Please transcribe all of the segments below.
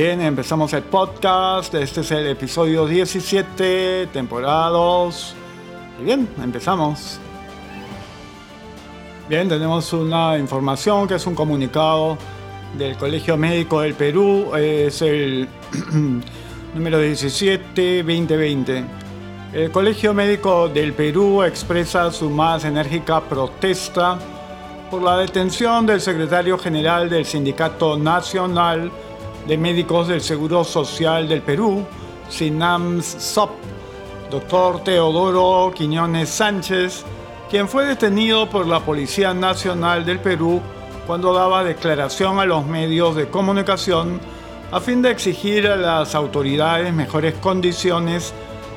Bien, empezamos el podcast. Este es el episodio 17, temporada 2. Y bien, empezamos. Bien, tenemos una información que es un comunicado del Colegio Médico del Perú. Es el número 17-2020. El Colegio Médico del Perú expresa su más enérgica protesta por la detención del secretario general del Sindicato Nacional de Médicos del Seguro Social del Perú, SINAMS-SOP, doctor Teodoro Quiñones Sánchez, quien fue detenido por la Policía Nacional del Perú cuando daba declaración a los medios de comunicación a fin de exigir a las autoridades mejores condiciones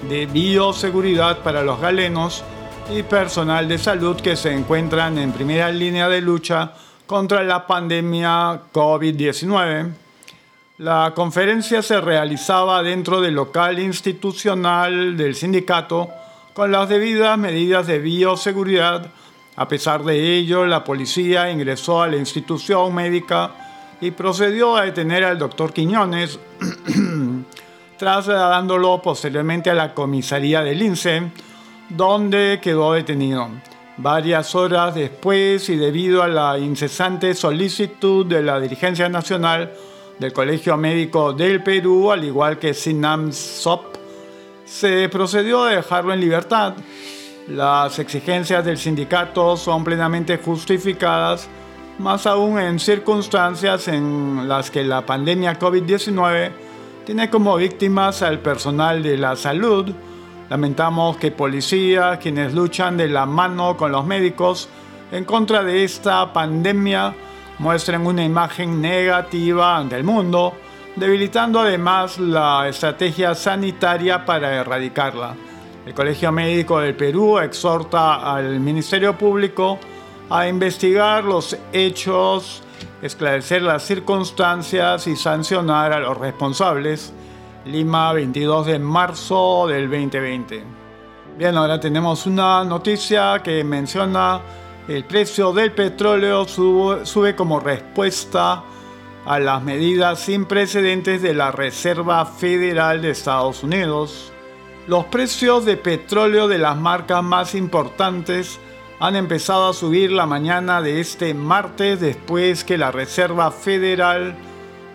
de bioseguridad para los galenos y personal de salud que se encuentran en primera línea de lucha contra la pandemia COVID-19. La conferencia se realizaba dentro del local institucional del sindicato con las debidas medidas de bioseguridad. A pesar de ello, la policía ingresó a la institución médica y procedió a detener al doctor Quiñones, trasladándolo posteriormente a la comisaría del INSE, donde quedó detenido. Varias horas después y debido a la incesante solicitud de la dirigencia nacional, del Colegio Médico del Perú, al igual que Sinam Sop, se procedió a dejarlo en libertad. Las exigencias del sindicato son plenamente justificadas, más aún en circunstancias en las que la pandemia COVID-19 tiene como víctimas al personal de la salud. Lamentamos que policías, quienes luchan de la mano con los médicos en contra de esta pandemia, muestran una imagen negativa ante el mundo, debilitando además la estrategia sanitaria para erradicarla. El Colegio Médico del Perú exhorta al Ministerio Público a investigar los hechos, esclarecer las circunstancias y sancionar a los responsables. Lima, 22 de marzo del 2020. Bien, ahora tenemos una noticia que menciona el precio del petróleo sube, como respuesta a las medidas sin precedentes de la Reserva Federal de Estados Unidos. Los precios de petróleo de las marcas más importantes han empezado a subir la mañana de este martes después que la Reserva Federal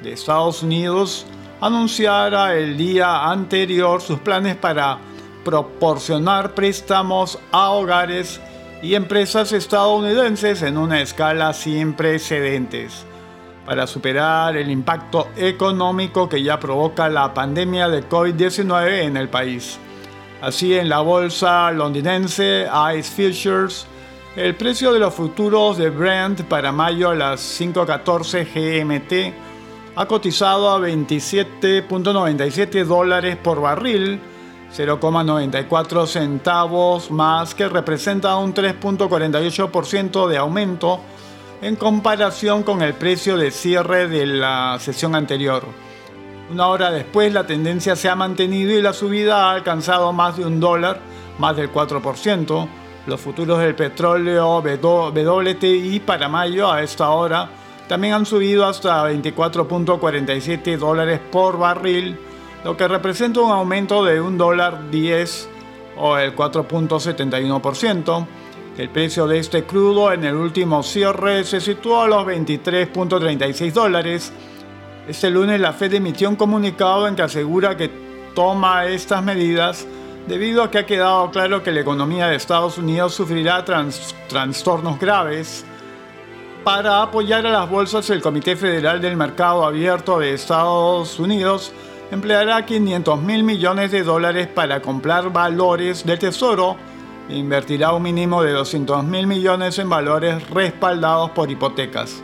de Estados Unidos anunciara el día anterior sus planes para proporcionar préstamos a hogares y empresas estadounidenses en una escala sin precedentes para superar el impacto económico que ya provoca la pandemia de COVID-19 en el país. Así en la bolsa londinense ICE Futures, el precio de los futuros de Brent para mayo a las 5.14 GMT ha cotizado a 27.97 dólares por barril, 0,94 centavos más, que representa un 3.48% de aumento en comparación con el precio de cierre de la sesión anterior. Una hora después la tendencia se ha mantenido y la subida ha alcanzado más de un dólar, más del 4%. Los futuros del petróleo WTI para mayo a esta hora también han subido hasta 24.47 dólares por barril lo que representa un aumento de un dólar 10 o el 4.71%. El precio de este crudo en el último cierre se situó a los 23.36 dólares. Este lunes la Fed emitió un comunicado en que asegura que toma estas medidas debido a que ha quedado claro que la economía de Estados Unidos sufrirá trastornos graves. Para apoyar a las bolsas, el Comité Federal del Mercado Abierto de Estados Unidos empleará 500 mil millones de dólares para comprar valores del Tesoro e invertirá un mínimo de 200 mil millones en valores respaldados por hipotecas.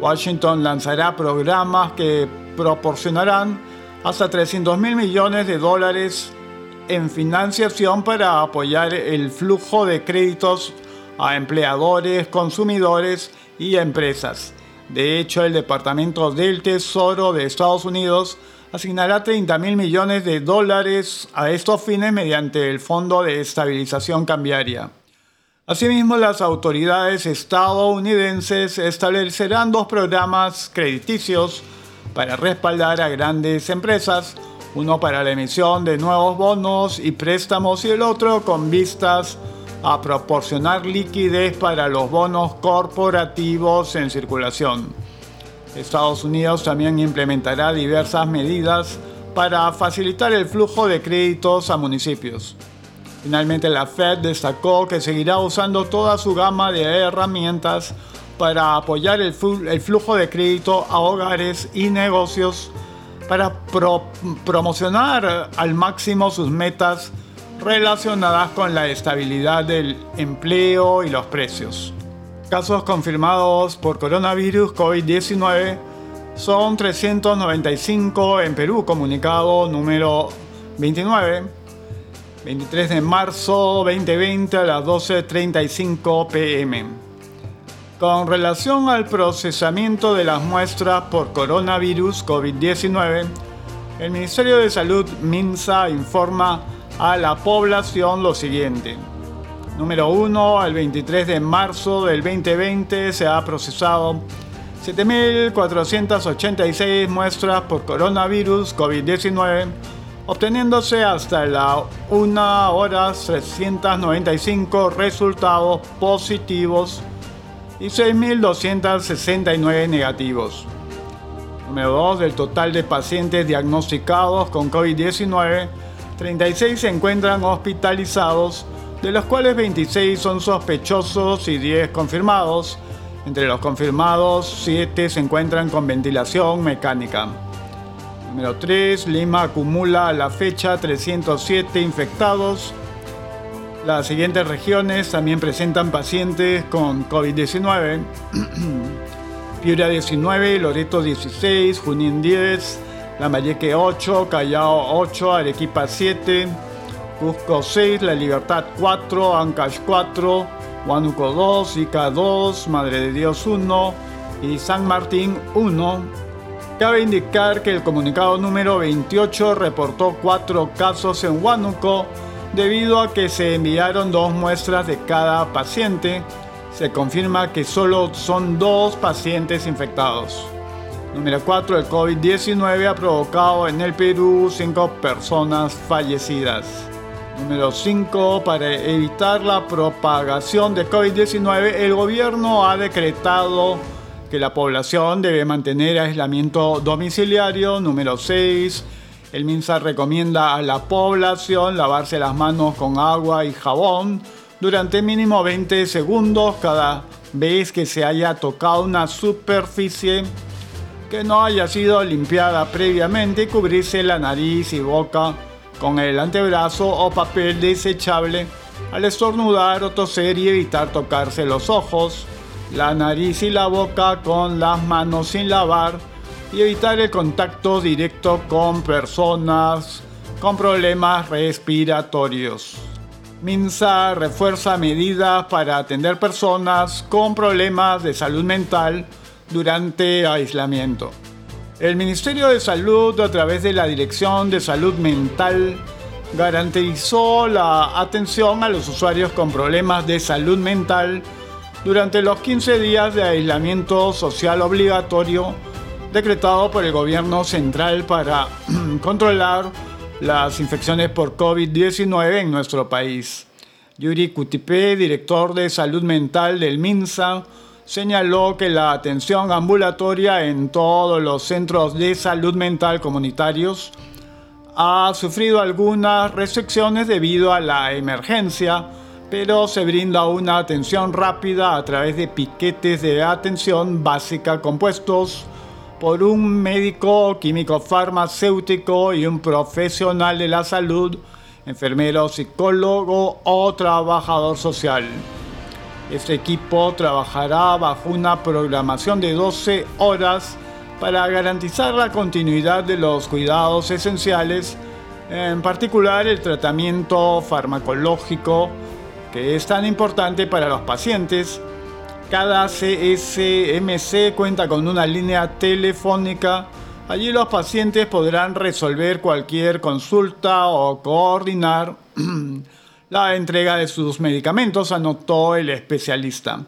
Washington lanzará programas que proporcionarán hasta 300 mil millones de dólares en financiación para apoyar el flujo de créditos a empleadores, consumidores y empresas. De hecho, el Departamento del Tesoro de Estados Unidos asignará 30 mil millones de dólares a estos fines mediante el Fondo de Estabilización Cambiaria. Asimismo, las autoridades estadounidenses establecerán dos programas crediticios para respaldar a grandes empresas, uno para la emisión de nuevos bonos y préstamos y el otro con vistas a proporcionar liquidez para los bonos corporativos en circulación. Estados Unidos también implementará diversas medidas para facilitar el flujo de créditos a municipios. Finalmente, la Fed destacó que seguirá usando toda su gama de herramientas para apoyar el, flujo de crédito a hogares y negocios para promocionar al máximo sus metas relacionadas con la estabilidad del empleo y los precios. Casos confirmados por coronavirus COVID-19 son 395 en Perú, comunicado número 29, 23 de marzo 2020 a las 12.35 pm. Con relación al procesamiento de las muestras por coronavirus COVID-19, el Ministerio de Salud MINSA informa a la población lo siguiente. Número 1, al 23 de marzo del 2020 se ha procesado 7.486 muestras por coronavirus COVID-19, obteniéndose hasta la 1 horas 395 resultados positivos y 6.269 negativos. Número 2, del total de pacientes diagnosticados con COVID-19, 36 se encuentran hospitalizados, de los cuales 26 son sospechosos y 10 confirmados. Entre los confirmados, 7 se encuentran con ventilación mecánica. Número 3. Lima acumula a la fecha 307 infectados. Las siguientes regiones también presentan pacientes con COVID-19. Piura 19, Loreto 16, Junín 10, Lambayeque 8, Callao 8, Arequipa 7, Cusco 6, La Libertad 4, Ancash 4, Huánuco 2, Ica 2, Madre de Dios 1 y San Martín 1. Cabe indicar que el comunicado número 28 reportó 4 casos en Huánuco debido a que se enviaron dos muestras de cada paciente. Se confirma que solo son dos pacientes infectados. Número 4. El COVID-19 ha provocado en el Perú 5 personas fallecidas. Número 5. Para evitar la propagación de COVID-19, el gobierno ha decretado que la población debe mantener aislamiento domiciliario. Número 6. El MINSA recomienda a la población lavarse las manos con agua y jabón durante mínimo 20 segundos cada vez que se haya tocado una superficie que no haya sido limpiada previamente y cubrirse la nariz y boca con el antebrazo o papel desechable al estornudar o toser y evitar tocarse los ojos, la nariz y la boca con las manos sin lavar y evitar el contacto directo con personas con problemas respiratorios. MINSA refuerza medidas para atender personas con problemas de salud mental durante aislamiento. El Ministerio de Salud, a través de la Dirección de Salud Mental, garantizó la atención a los usuarios con problemas de salud mental durante los 15 días de aislamiento social obligatorio decretado por el gobierno central para controlar las infecciones por COVID-19 en nuestro país. Yuri Kutipé, director de salud mental del MINSA, señaló que la atención ambulatoria en todos los centros de salud mental comunitarios ha sufrido algunas restricciones debido a la emergencia, pero se brinda una atención rápida a través de piquetes de atención básica compuestos por un médico químico farmacéutico y un profesional de la salud, enfermero, psicólogo o trabajador social. Este equipo trabajará bajo una programación de 12 horas para garantizar la continuidad de los cuidados esenciales, en particular el tratamiento farmacológico, que es tan importante para los pacientes. Cada CSMC cuenta con una línea telefónica. Allí los pacientes podrán resolver cualquier consulta o coordinar la entrega de sus medicamentos, anotó el especialista.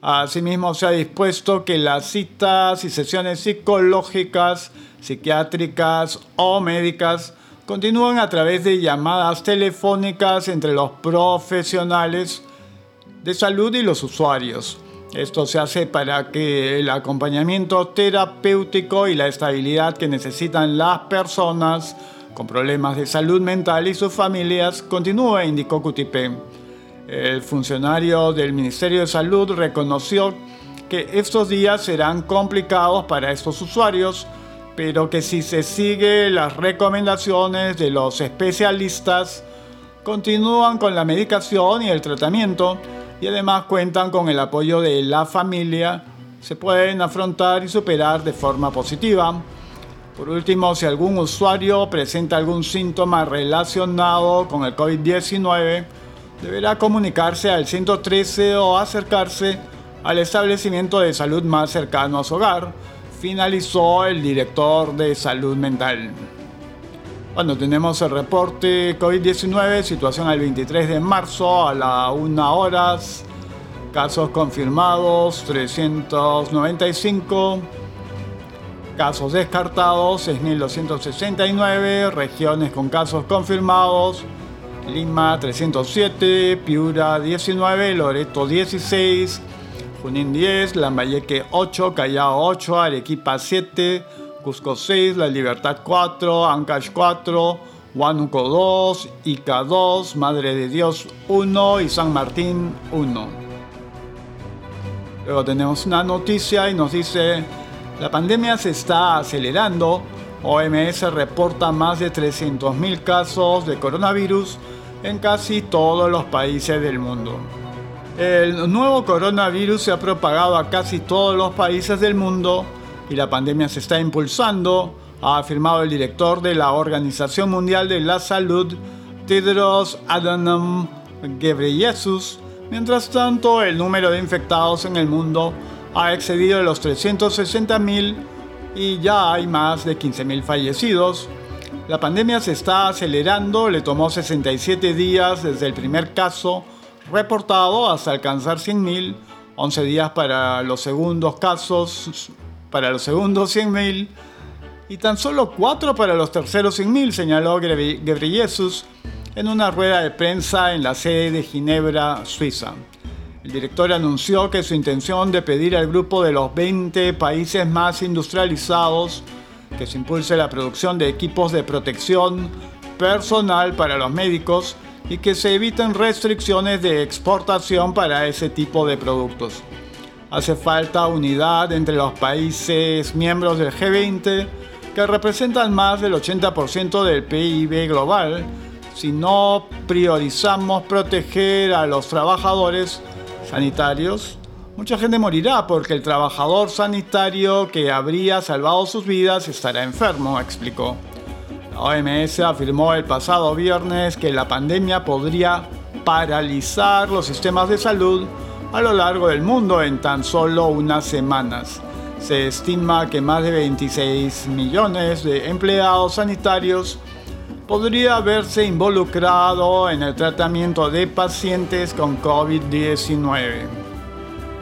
Asimismo, se ha dispuesto que las citas y sesiones psicológicas, psiquiátricas o médicas continúen a través de llamadas telefónicas entre los profesionales de salud y los usuarios. Esto se hace para que el acompañamiento terapéutico y la estabilidad que necesitan las personas con problemas de salud mental y sus familias continúe, indicó Cutipe. El funcionario del Ministerio de Salud reconoció que estos días serán complicados para estos usuarios, pero que si se sigue las recomendaciones de los especialistas, continúan con la medicación y el tratamiento y además cuentan con el apoyo de la familia, se pueden afrontar y superar de forma positiva. Por último, si algún usuario presenta algún síntoma relacionado con el COVID-19, deberá comunicarse al 113 o acercarse al establecimiento de salud más cercano a su hogar, finalizó el director de salud mental. Bueno, tenemos el reporte COVID-19, situación al 23 de marzo a la 1 horas, casos confirmados 395, casos descartados 6.269, regiones con casos confirmados Lima 307, Piura 19, Loreto 16, Junín 10, Lambayeque 8, Callao 8, Arequipa 7, Cusco 6, La Libertad 4, Ancash 4, Huánuco 2, Ica 2, Madre de Dios 1 y San Martín 1. Luego tenemos una noticia y nos dice, la pandemia se está acelerando, OMS reporta más de 300.000 casos de coronavirus en casi todos los países del mundo. El nuevo coronavirus se ha propagado a casi todos los países del mundo y la pandemia se está impulsando, ha afirmado el director de la Organización Mundial de la Salud, Tedros Adhanom Ghebreyesus. Mientras tanto, el número de infectados en el mundo ha excedido los 360.000 y ya hay más de 15.000 fallecidos. La pandemia se está acelerando, le tomó 67 días desde el primer caso reportado hasta alcanzar 100.000, 11 días para los segundos casos, para los segundos 100.000 y tan solo 4 para los terceros 100.000, señaló Ghebreyesus en una rueda de prensa en la sede de Ginebra, Suiza. El director anunció que su intención de pedir al grupo de los 20 países más industrializados que se impulse la producción de equipos de protección personal para los médicos y que se eviten restricciones de exportación para ese tipo de productos. Hace falta unidad entre los países miembros del G20 que representan más del 80% del PIB global si no priorizamos proteger a los trabajadores sanitarios Mucha gente morirá porque el trabajador sanitario que habría salvado sus vidas estará enfermo, explicó. La OMS afirmó el pasado viernes que la pandemia podría paralizar los sistemas de salud a lo largo del mundo en tan solo unas semanas. Se estima que más de 26 millones de empleados sanitarios podría haberse involucrado en el tratamiento de pacientes con COVID-19.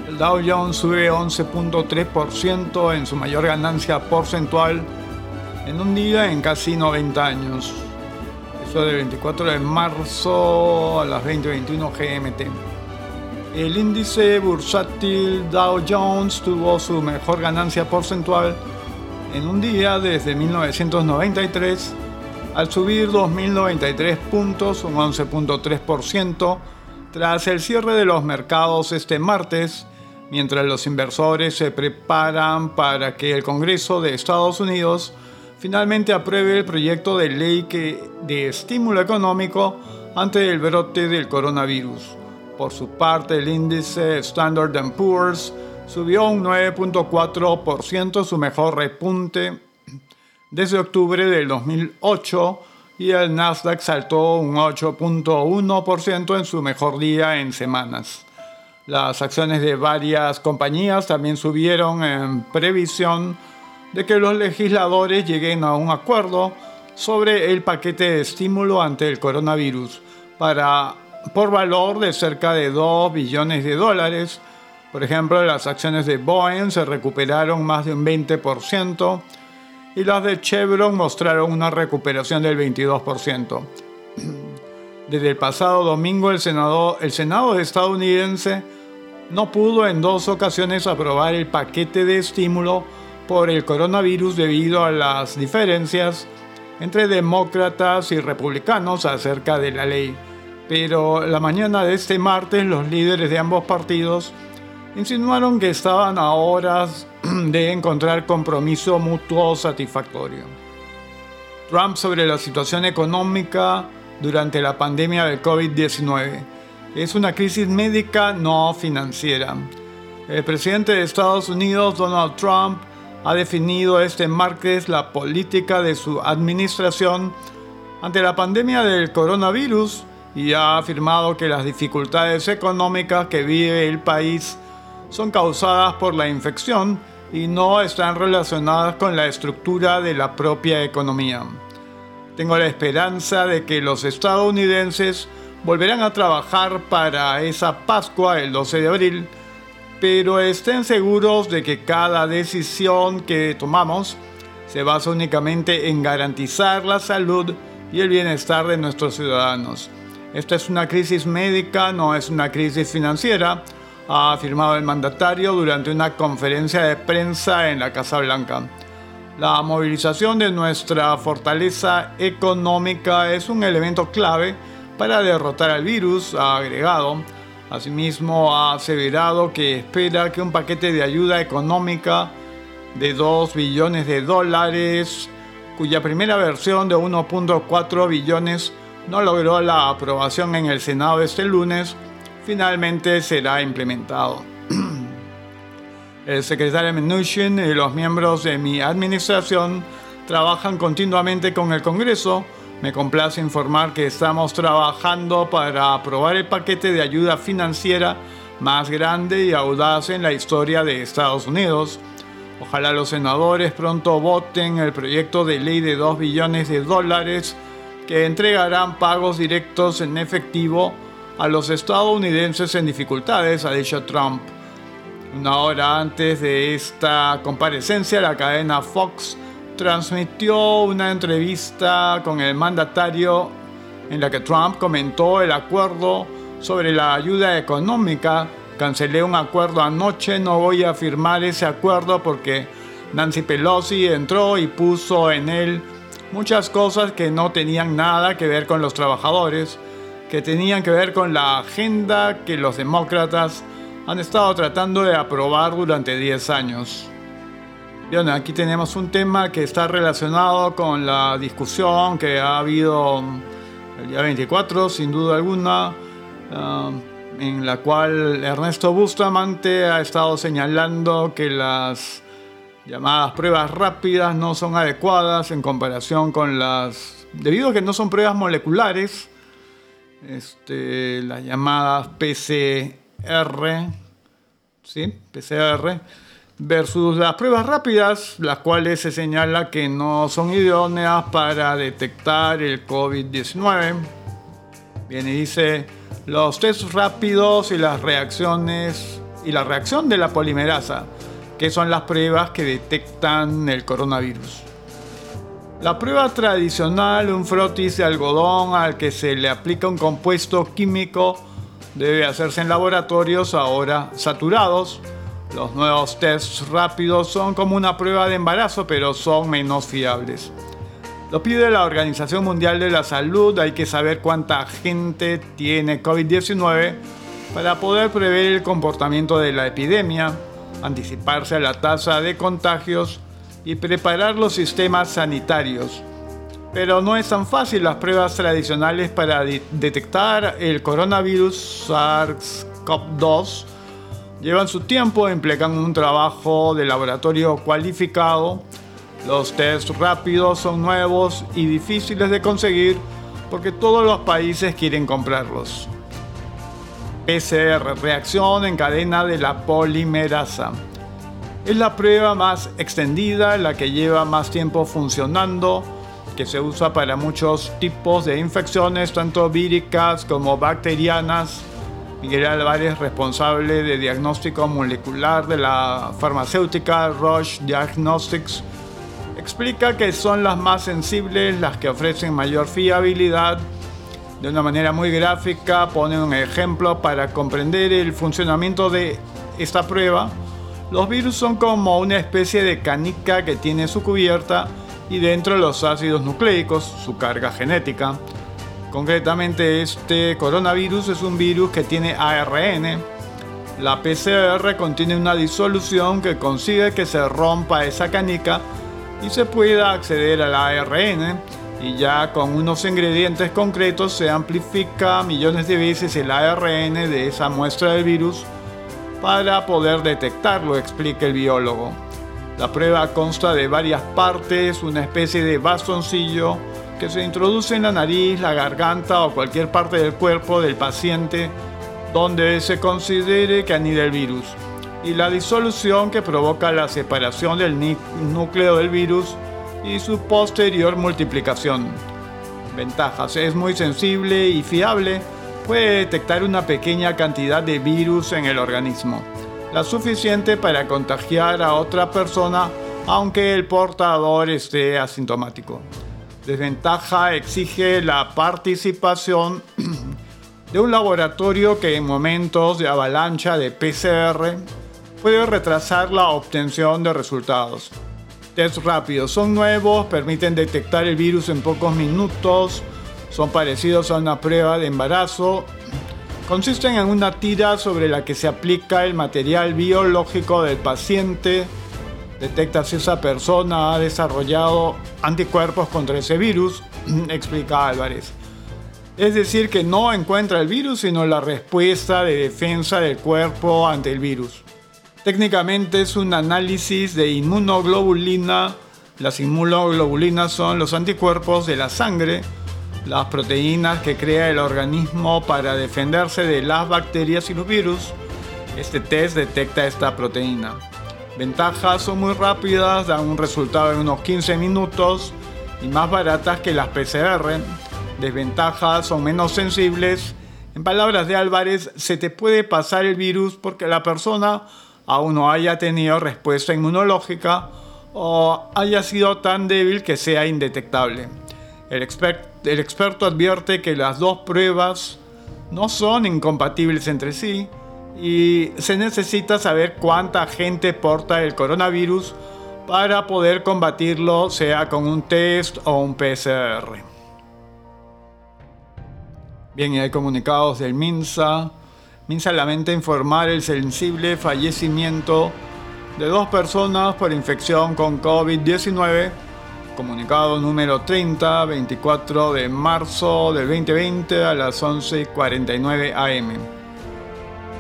El Dow Jones sube 11.3% en su mayor ganancia porcentual en un día en casi 90 años. Eso del 24 de marzo a las 20:21 GMT. El índice bursátil Dow Jones tuvo su mejor ganancia porcentual en un día desde 1993 al subir 2.093 puntos, un 11.3%, tras el cierre de los mercados este martes mientras los inversores se preparan para que el Congreso de Estados Unidos finalmente apruebe el proyecto de ley de estímulo económico ante el brote del coronavirus. Por su parte, el índice Standard Poor's subió un 9.4%, su mejor repunte desde octubre del 2008, y el Nasdaq saltó un 8.1% en su mejor día en semanas. Las acciones de varias compañías también subieron en previsión de que los legisladores lleguen a un acuerdo sobre el paquete de estímulo ante el coronavirus para, por valor de cerca de 2 billones de dólares, Por ejemplo, las acciones de Boeing se recuperaron más de un 20% y las de Chevron mostraron una recuperación del 22%. Desde el pasado domingo el Senado, el Senado estadounidense no pudo en dos ocasiones aprobar el paquete de estímulo por el coronavirus debido a las diferencias entre demócratas y republicanos acerca de la ley. Pero la mañana de este martes los líderes de ambos partidos insinuaron que estaban a horas de encontrar compromiso mutuo satisfactorio. Trump sobre la situación económica durante la pandemia del COVID-19. Es una crisis médica no financiera. El presidente de Estados Unidos, Donald Trump, ha definido este martes la política de su administración ante la pandemia del coronavirus y ha afirmado que las dificultades económicas que vive el país son causadas por la infección y no están relacionadas con la estructura de la propia economía. Tengo la esperanza de que los estadounidenses volverán a trabajar para esa Pascua el 12 de abril, pero estén seguros de que cada decisión que tomamos se basa únicamente en garantizar la salud y el bienestar de nuestros ciudadanos. Esta es una crisis médica, no es una crisis financiera, ha afirmado el mandatario durante una conferencia de prensa en la Casa Blanca. La movilización de nuestra fortaleza económica es un elemento clave para derrotar al virus, ha agregado. Asimismo, ha aseverado que espera que un paquete de ayuda económica de 2 billones de dólares, cuya primera versión de 1.4 billones no logró la aprobación en el Senado este lunes, finalmente será implementado. El secretario Mnuchin y los miembros de mi administración trabajan continuamente con el Congreso. Me complace informar que estamos trabajando para aprobar el paquete de ayuda financiera más grande y audaz en la historia de Estados Unidos. Ojalá los senadores pronto voten el proyecto de ley de 2 billones de dólares que entregarán pagos directos en efectivo a los estadounidenses en dificultades, ha dicho Trump. Una hora antes de esta comparecencia, la cadena Fox transmitió una entrevista con el mandatario en la que Trump comentó el acuerdo sobre la ayuda económica. Cancelé un acuerdo anoche, no voy a firmar ese acuerdo porque Nancy Pelosi entró y puso en él muchas cosas que no tenían nada que ver con los trabajadores que tenían que ver con la agenda que los demócratas han estado tratando de aprobar durante 10 años. Bien, aquí tenemos un tema que está relacionado con la discusión que ha habido el día 24, sin duda alguna, ah, en la cual Ernesto Bustamante ha estado señalando que las llamadas pruebas rápidas no son adecuadas en comparación con las... debido a que no son pruebas moleculares, este, las llamadas PCR, ¿sí? PCR, versus las pruebas rápidas, las cuales se señala que no son idóneas para detectar el COVID-19. Bien, y dice, los test rápidos y las reacciones y la reacción de la polimerasa, que son las pruebas que detectan el coronavirus. La prueba tradicional, un frotis de algodón al que se le aplica un compuesto químico, debe hacerse en laboratorios ahora saturados. Los nuevos tests rápidos son como una prueba de embarazo, pero son menos fiables. Lo pide la Organización Mundial de la Salud, hay que saber cuánta gente tiene COVID-19 para poder prever el comportamiento de la epidemia, anticiparse a la tasa de contagios y preparar los sistemas sanitarios. Pero no es tan fácil las pruebas tradicionales para detectar el coronavirus SARS-CoV-2. Llevan su tiempo, implican un trabajo de laboratorio cualificado. Los test rápidos son nuevos y difíciles de conseguir porque todos los países quieren comprarlos. PCR, reacción en cadena de la polimerasa. Es la prueba más extendida, la que lleva más tiempo funcionando, que se usa para muchos tipos de infecciones, tanto víricas como bacterianas. Miguel Álvarez, responsable de diagnóstico molecular de la farmacéutica Roche Diagnostics, explica que son las más sensibles las que ofrecen mayor fiabilidad. De una manera muy gráfica pone un ejemplo para comprender el funcionamiento de esta prueba. Los virus son como una especie de canica que tiene su cubierta y dentro los ácidos nucleicos, su carga genética. Concretamente este coronavirus es un virus que tiene ARN. La PCR contiene una disolución que consigue que se rompa esa canica y se pueda acceder al ARN y ya con unos ingredientes concretos se amplifica millones de veces el ARN de esa muestra del virus para poder detectarlo, explica el biólogo. La prueba consta de varias partes, una especie de bastoncillo que se introduce en la nariz, la garganta o cualquier parte del cuerpo del paciente donde se considere que anida el virus y la disolución que provoca la separación del núcleo del virus y su posterior multiplicación. Ventajas. Es muy sensible y fiable. Puede detectar una pequeña cantidad de virus en el organismo, la suficiente para contagiar a otra persona aunque el portador esté asintomático. Desventaja exige la participación de un laboratorio que en momentos de avalancha de PCR puede retrasar la obtención de resultados. Test rápidos son nuevos, permiten detectar el virus en pocos minutos, son parecidos a una prueba de embarazo, consisten en una tira sobre la que se aplica el material biológico del paciente, detecta si esa persona ha desarrollado anticuerpos contra ese virus, explica Álvarez. Es decir, que no encuentra el virus, sino la respuesta de defensa del cuerpo ante el virus. Técnicamente es un análisis de inmunoglobulina. Las inmunoglobulinas son los anticuerpos de la sangre, las proteínas que crea el organismo para defenderse de las bacterias y los virus. Este test detecta esta proteína. Ventajas son muy rápidas, dan un resultado en unos 15 minutos y más baratas que las PCR. Desventajas son menos sensibles. En palabras de Álvarez, se te puede pasar el virus porque la persona aún no haya tenido respuesta inmunológica o haya sido tan débil que sea indetectable. El, el experto advierte que las dos pruebas no son incompatibles entre sí y se necesita saber cuánta gente porta el coronavirus para poder combatirlo, sea con un test o un PCR. Bien, y hay comunicados del MINSA. MINSA lamenta informar el sensible fallecimiento de dos personas por infección con COVID-19. Comunicado número 30, 24 de marzo del 2020 a las 11.49 am.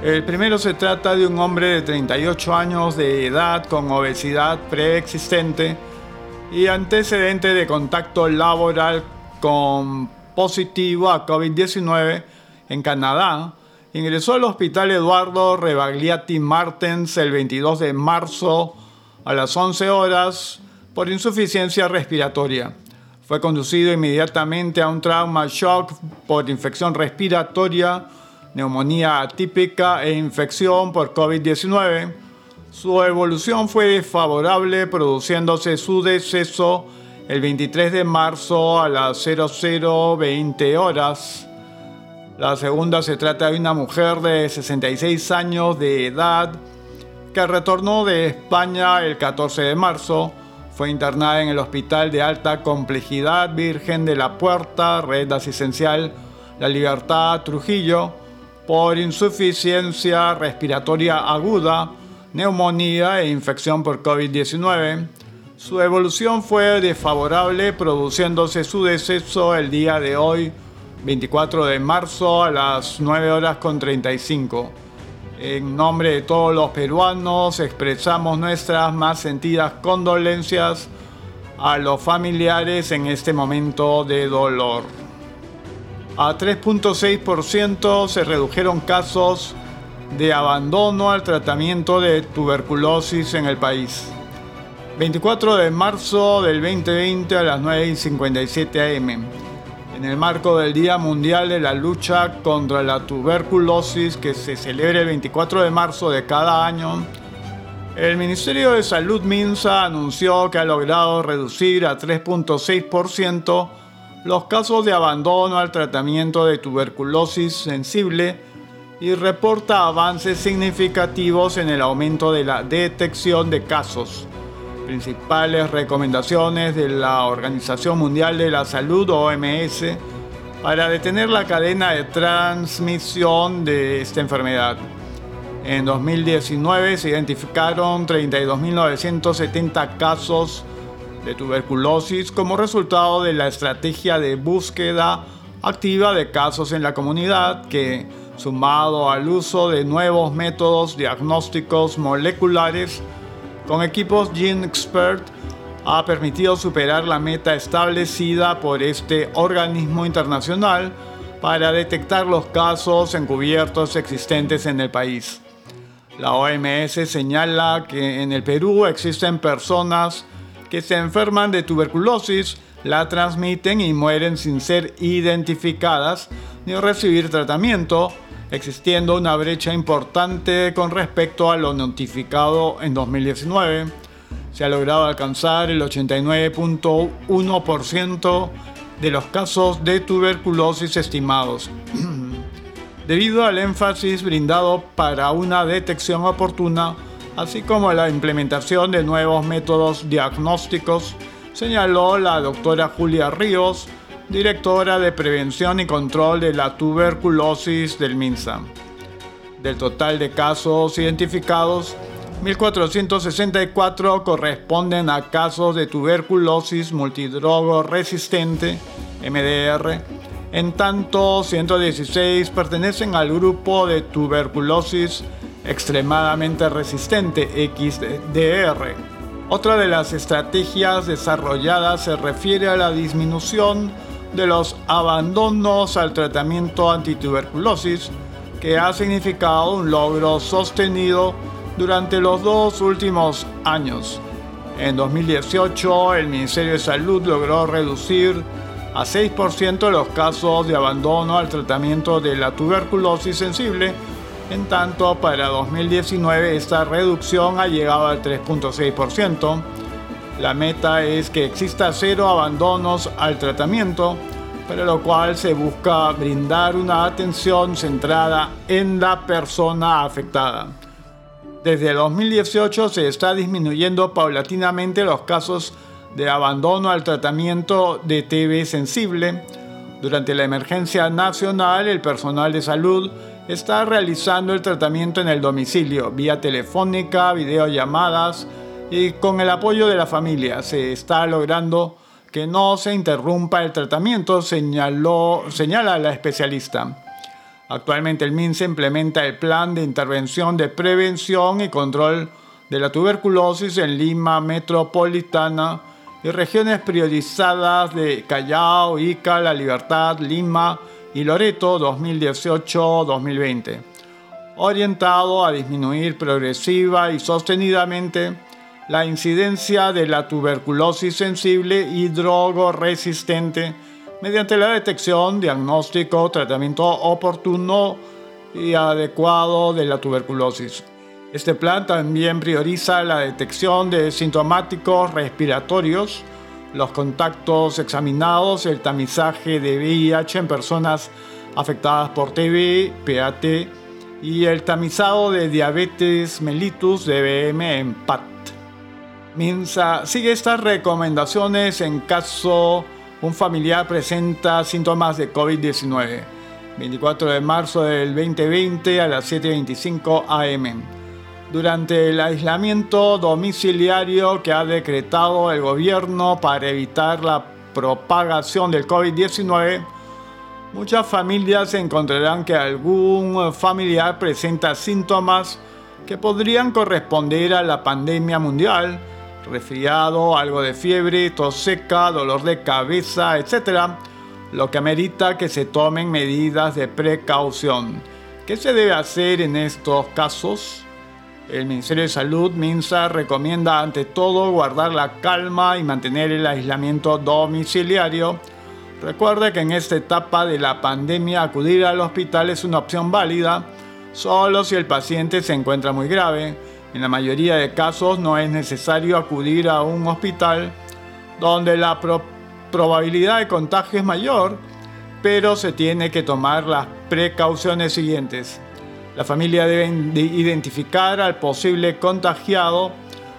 El primero se trata de un hombre de 38 años de edad con obesidad preexistente y antecedente de contacto laboral con positivo a COVID-19 en Canadá. Ingresó al hospital Eduardo Rebagliati Martens el 22 de marzo a las 11 horas por insuficiencia respiratoria. Fue conducido inmediatamente a un trauma shock por infección respiratoria neumonía atípica e infección por COVID-19. Su evolución fue desfavorable, produciéndose su deceso el 23 de marzo a las 0020 horas. La segunda se trata de una mujer de 66 años de edad que retornó de España el 14 de marzo. Fue internada en el Hospital de Alta Complejidad Virgen de la Puerta, Red Asistencial La Libertad, Trujillo por insuficiencia respiratoria aguda, neumonía e infección por COVID-19. Su evolución fue desfavorable, produciéndose su deceso el día de hoy, 24 de marzo a las 9 horas con 35. En nombre de todos los peruanos expresamos nuestras más sentidas condolencias a los familiares en este momento de dolor a 3.6% se redujeron casos de abandono al tratamiento de tuberculosis en el país. 24 de marzo del 2020 a las 9.57 am. En el marco del Día Mundial de la Lucha contra la Tuberculosis que se celebra el 24 de marzo de cada año, el Ministerio de Salud Minsa anunció que ha logrado reducir a 3.6% los casos de abandono al tratamiento de tuberculosis sensible y reporta avances significativos en el aumento de la detección de casos. Principales recomendaciones de la Organización Mundial de la Salud, OMS, para detener la cadena de transmisión de esta enfermedad. En 2019 se identificaron 32.970 casos de tuberculosis como resultado de la estrategia de búsqueda activa de casos en la comunidad que, sumado al uso de nuevos métodos diagnósticos moleculares con equipos GeneXpert, ha permitido superar la meta establecida por este organismo internacional para detectar los casos encubiertos existentes en el país. La OMS señala que en el Perú existen personas que se enferman de tuberculosis, la transmiten y mueren sin ser identificadas ni recibir tratamiento, existiendo una brecha importante con respecto a lo notificado en 2019. Se ha logrado alcanzar el 89.1% de los casos de tuberculosis estimados. debido al énfasis brindado para una detección oportuna, así como la implementación de nuevos métodos diagnósticos, señaló la doctora Julia Ríos, directora de Prevención y Control de la Tuberculosis del MINSA. Del total de casos identificados, 1.464 corresponden a casos de tuberculosis multidrogo resistente, MDR, en tanto 116 pertenecen al grupo de tuberculosis extremadamente resistente XDR. Otra de las estrategias desarrolladas se refiere a la disminución de los abandonos al tratamiento antituberculosis, que ha significado un logro sostenido durante los dos últimos años. En 2018, el Ministerio de Salud logró reducir a 6% los casos de abandono al tratamiento de la tuberculosis sensible, en tanto para 2019 esta reducción ha llegado al 3.6%. La meta es que exista cero abandonos al tratamiento, para lo cual se busca brindar una atención centrada en la persona afectada. Desde 2018 se está disminuyendo paulatinamente los casos de abandono al tratamiento de TB sensible. Durante la emergencia nacional, el personal de salud está realizando el tratamiento en el domicilio, vía telefónica, videollamadas y con el apoyo de la familia. Se está logrando que no se interrumpa el tratamiento, señaló, señala la especialista. Actualmente el MINSE implementa el plan de intervención de prevención y control de la tuberculosis en Lima Metropolitana y regiones priorizadas de Callao, Ica, La Libertad, Lima y Loreto 2018-2020, orientado a disminuir progresiva y sostenidamente la incidencia de la tuberculosis sensible y drogoresistente mediante la detección, diagnóstico, tratamiento oportuno y adecuado de la tuberculosis. Este plan también prioriza la detección de sintomáticos respiratorios, los contactos examinados, el tamizaje de VIH en personas afectadas por TB, PAT y el tamizado de diabetes mellitus DBM en PAT. MINSA sigue estas recomendaciones en caso un familiar presenta síntomas de COVID-19. 24 de marzo del 2020 a las 7.25 am durante el aislamiento domiciliario que ha decretado el gobierno para evitar la propagación del COVID-19, muchas familias encontrarán que algún familiar presenta síntomas que podrían corresponder a la pandemia mundial, resfriado, algo de fiebre, tos seca, dolor de cabeza, etc., lo que amerita que se tomen medidas de precaución. ¿Qué se debe hacer en estos casos? El Ministerio de Salud, MINSA, recomienda ante todo guardar la calma y mantener el aislamiento domiciliario, Recuerde que en esta etapa de la pandemia acudir al hospital es una opción válida solo si el paciente se encuentra muy grave. En la mayoría de casos no es necesario acudir a un hospital donde la probabilidad de contagio es mayor, pero se tiene que tomar las precauciones siguientes. La familia debe identificar al posible contagiado,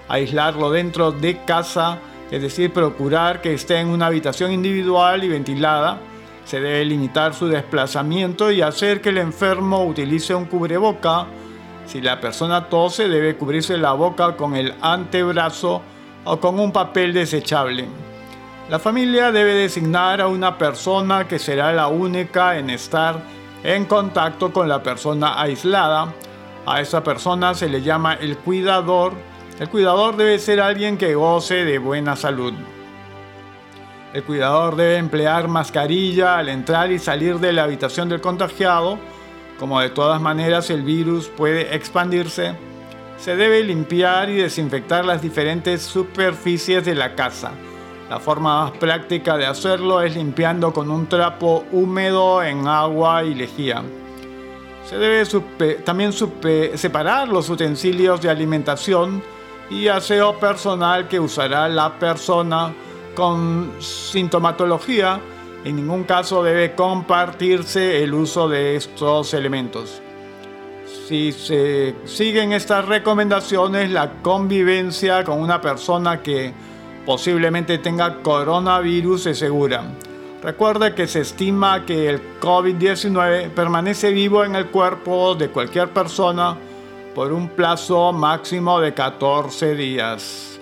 aislarlo dentro de casa, es decir, procurar que esté en una habitación individual y ventilada. Se debe limitar su desplazamiento y hacer que el enfermo utilice un cubreboca. Si la persona tose, debe cubrirse la boca con el antebrazo o con un papel desechable. La familia debe designar a una persona que será la única en estar en contacto con la persona aislada. A esa persona se le llama el cuidador. El cuidador debe ser alguien que goce de buena salud. El cuidador debe emplear mascarilla al entrar y salir de la habitación del contagiado. Como de todas maneras el virus puede expandirse, se debe limpiar y desinfectar las diferentes superficies de la casa la forma más práctica de hacerlo es limpiando con un trapo húmedo en agua y lejía. Se debe también separar los utensilios de alimentación y aseo personal que usará la persona con sintomatología. En ningún caso debe compartirse el uso de estos elementos. Si se siguen estas recomendaciones, la convivencia con una persona que posiblemente tenga coronavirus es segura. Recuerde que se estima que el COVID-19 permanece vivo en el cuerpo de cualquier persona por un plazo máximo de 14 días.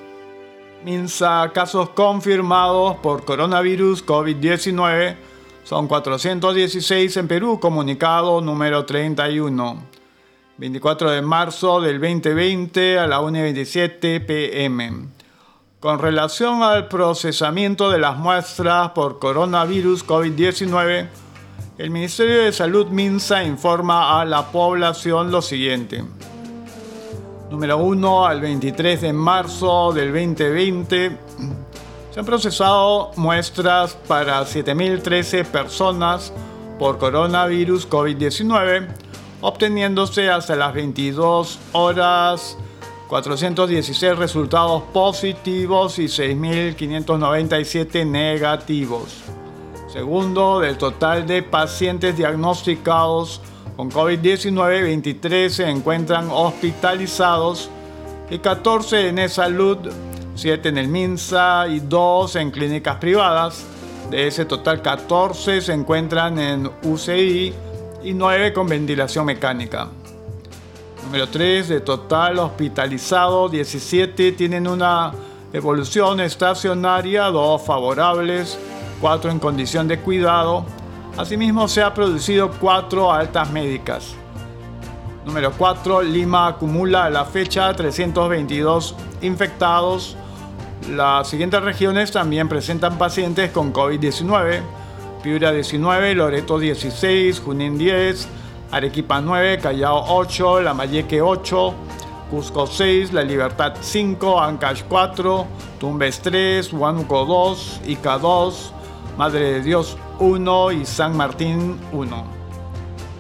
Minsa, casos confirmados por coronavirus COVID-19 son 416 en Perú, comunicado número 31. 24 de marzo del 2020 a la 1.27 pm. Con relación al procesamiento de las muestras por coronavirus COVID-19, el Ministerio de Salud MINSA informa a la población lo siguiente. Número 1 al 23 de marzo del 2020 se han procesado muestras para 7.013 personas por coronavirus COVID-19, obteniéndose hasta las 22 horas 416 resultados positivos y 6.597 negativos. Segundo, del total de pacientes diagnosticados con COVID-19, 23 se encuentran hospitalizados y 14 en salud 7 en el MINSA y 2 en clínicas privadas. De ese total, 14 se encuentran en UCI y 9 con ventilación mecánica. Número 3, de total hospitalizado, 17 tienen una evolución estacionaria, 2 favorables, 4 en condición de cuidado. Asimismo, se ha producido 4 altas médicas. Número 4, Lima acumula a la fecha 322 infectados. Las siguientes regiones también presentan pacientes con COVID-19. Piura 19, Loreto 16, Junín 10, Arequipa 9, Callao 8, Lambayeque 8, Cusco 6, La Libertad 5, Ancash 4, Tumbes 3, Huánuco 2, Ica 2, Madre de Dios 1 y San Martín 1.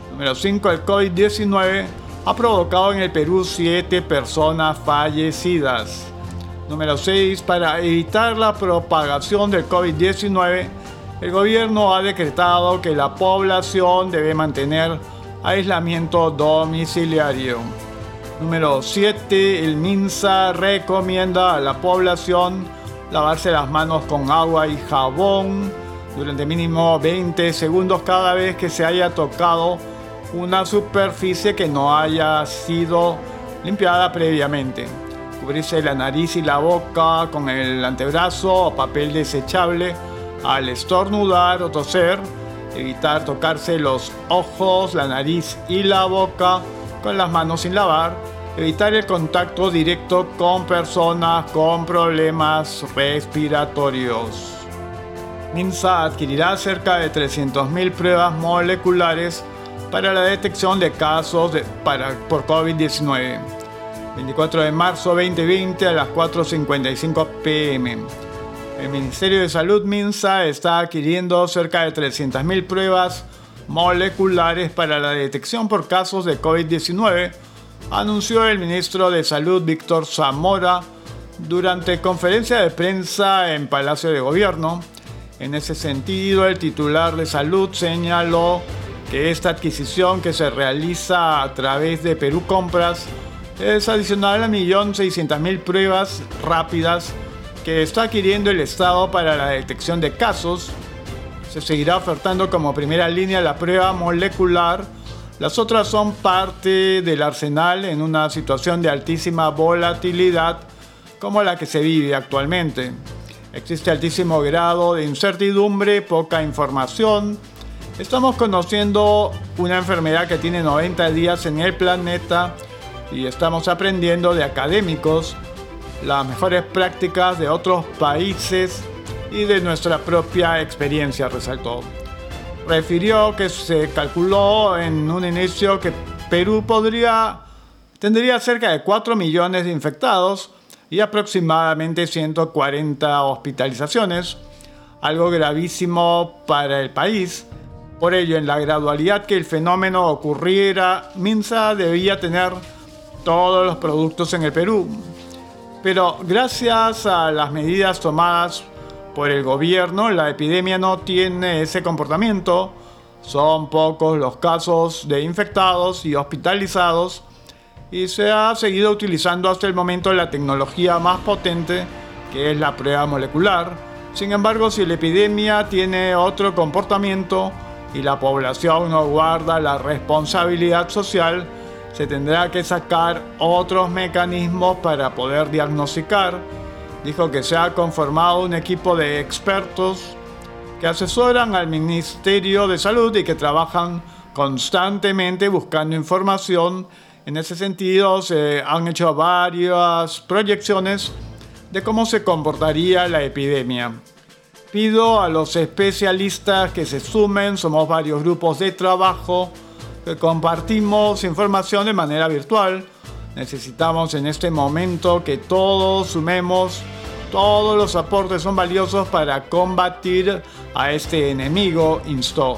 Número 5. El COVID-19 ha provocado en el Perú 7 personas fallecidas. Número 6. Para evitar la propagación del COVID-19, el gobierno ha decretado que la población debe mantener aislamiento domiciliario. Número 7. El MINSA recomienda a la población lavarse las manos con agua y jabón durante mínimo 20 segundos cada vez que se haya tocado una superficie que no haya sido limpiada previamente. Cubrirse la nariz y la boca con el antebrazo o papel desechable al estornudar o toser evitar tocarse los ojos, la nariz y la boca con las manos sin lavar, evitar el contacto directo con personas con problemas respiratorios. MINSA adquirirá cerca de 300.000 pruebas moleculares para la detección de casos por COVID-19. 24 de marzo 2020 a las 4.55 pm. El Ministerio de Salud Minsa está adquiriendo cerca de 300.000 pruebas moleculares para la detección por casos de COVID-19, anunció el ministro de Salud Víctor Zamora durante conferencia de prensa en Palacio de Gobierno. En ese sentido, el titular de salud señaló que esta adquisición que se realiza a través de Perú Compras es adicional a 1.600.000 pruebas rápidas que está adquiriendo el Estado para la detección de casos. Se seguirá ofertando como primera línea la prueba molecular. Las otras son parte del arsenal en una situación de altísima volatilidad como la que se vive actualmente. Existe altísimo grado de incertidumbre, poca información, Estamos conociendo una enfermedad que tiene 90 días en el planeta y estamos aprendiendo de académicos las mejores prácticas de otros países y de nuestra propia experiencia, resaltó. Refirió que se calculó en un inicio que Perú podría tendría cerca de 4 millones de infectados y aproximadamente 140 hospitalizaciones, algo gravísimo para el país por ello, en la gradualidad que el fenómeno ocurriera, Minsa debía tener todos los productos en el Perú. Pero gracias a las medidas tomadas por el gobierno, la epidemia no tiene ese comportamiento. Son pocos los casos de infectados y hospitalizados y se ha seguido utilizando hasta el momento la tecnología más potente, que es la prueba molecular. Sin embargo, si la epidemia tiene otro comportamiento, y la población no guarda la responsabilidad social, se tendrá que sacar otros mecanismos para poder diagnosticar. Dijo que se ha conformado un equipo de expertos que asesoran al Ministerio de Salud y que trabajan constantemente buscando información. En ese sentido, se han hecho varias proyecciones de cómo se comportaría la epidemia. Pido a los especialistas que se sumen, somos varios grupos de trabajo que compartimos información de manera virtual. Necesitamos en este momento que todos sumemos, todos los aportes son valiosos para combatir a este enemigo, instó.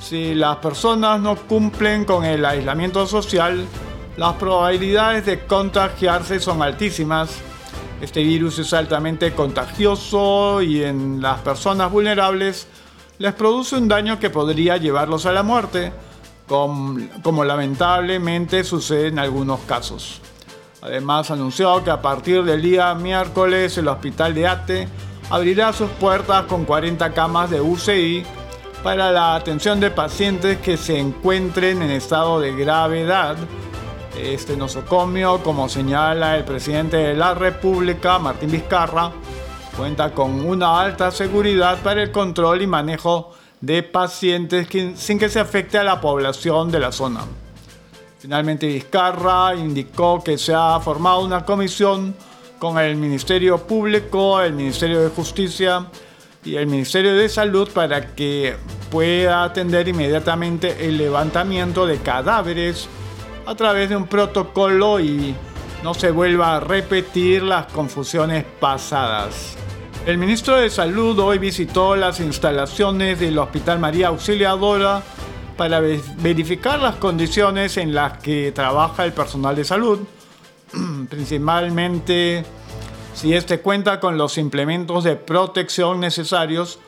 Si las personas no cumplen con el aislamiento social, las probabilidades de contagiarse son altísimas este virus es altamente contagioso y en las personas vulnerables les produce un daño que podría llevarlos a la muerte, como, lamentablemente sucede en algunos casos. Además anunció que a partir del día miércoles el hospital de ATE abrirá sus puertas con 40 camas de UCI para la atención de pacientes que se encuentren en estado de gravedad este nosocomio, como señala el presidente de la República, Martín Vizcarra, cuenta con una alta seguridad para el control y manejo de pacientes sin que se afecte a la población de la zona. Finalmente Vizcarra indicó que se ha formado una comisión con el Ministerio Público, el Ministerio de Justicia y el Ministerio de Salud para que pueda atender inmediatamente el levantamiento de cadáveres a través de un protocolo y no se vuelva a repetir las confusiones pasadas. El ministro de Salud hoy visitó las instalaciones del Hospital María Auxiliadora para verificar las condiciones en las que trabaja el personal de salud, principalmente si éste cuenta con los implementos de protección necesarios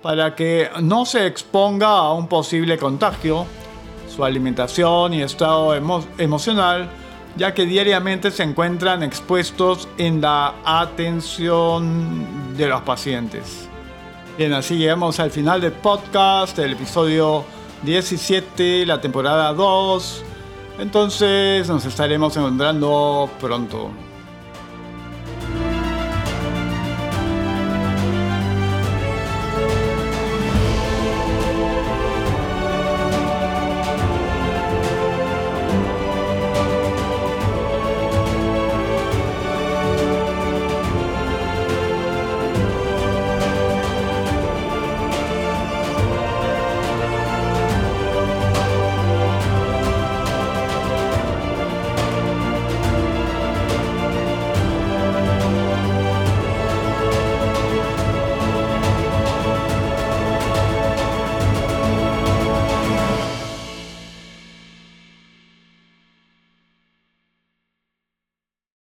para que no se exponga a un posible contagio su alimentación y estado emocional, ya que diariamente se encuentran expuestos en la atención de los pacientes. Bien, así llegamos al final del podcast, el episodio 17, la temporada 2. Entonces nos estaremos encontrando pronto.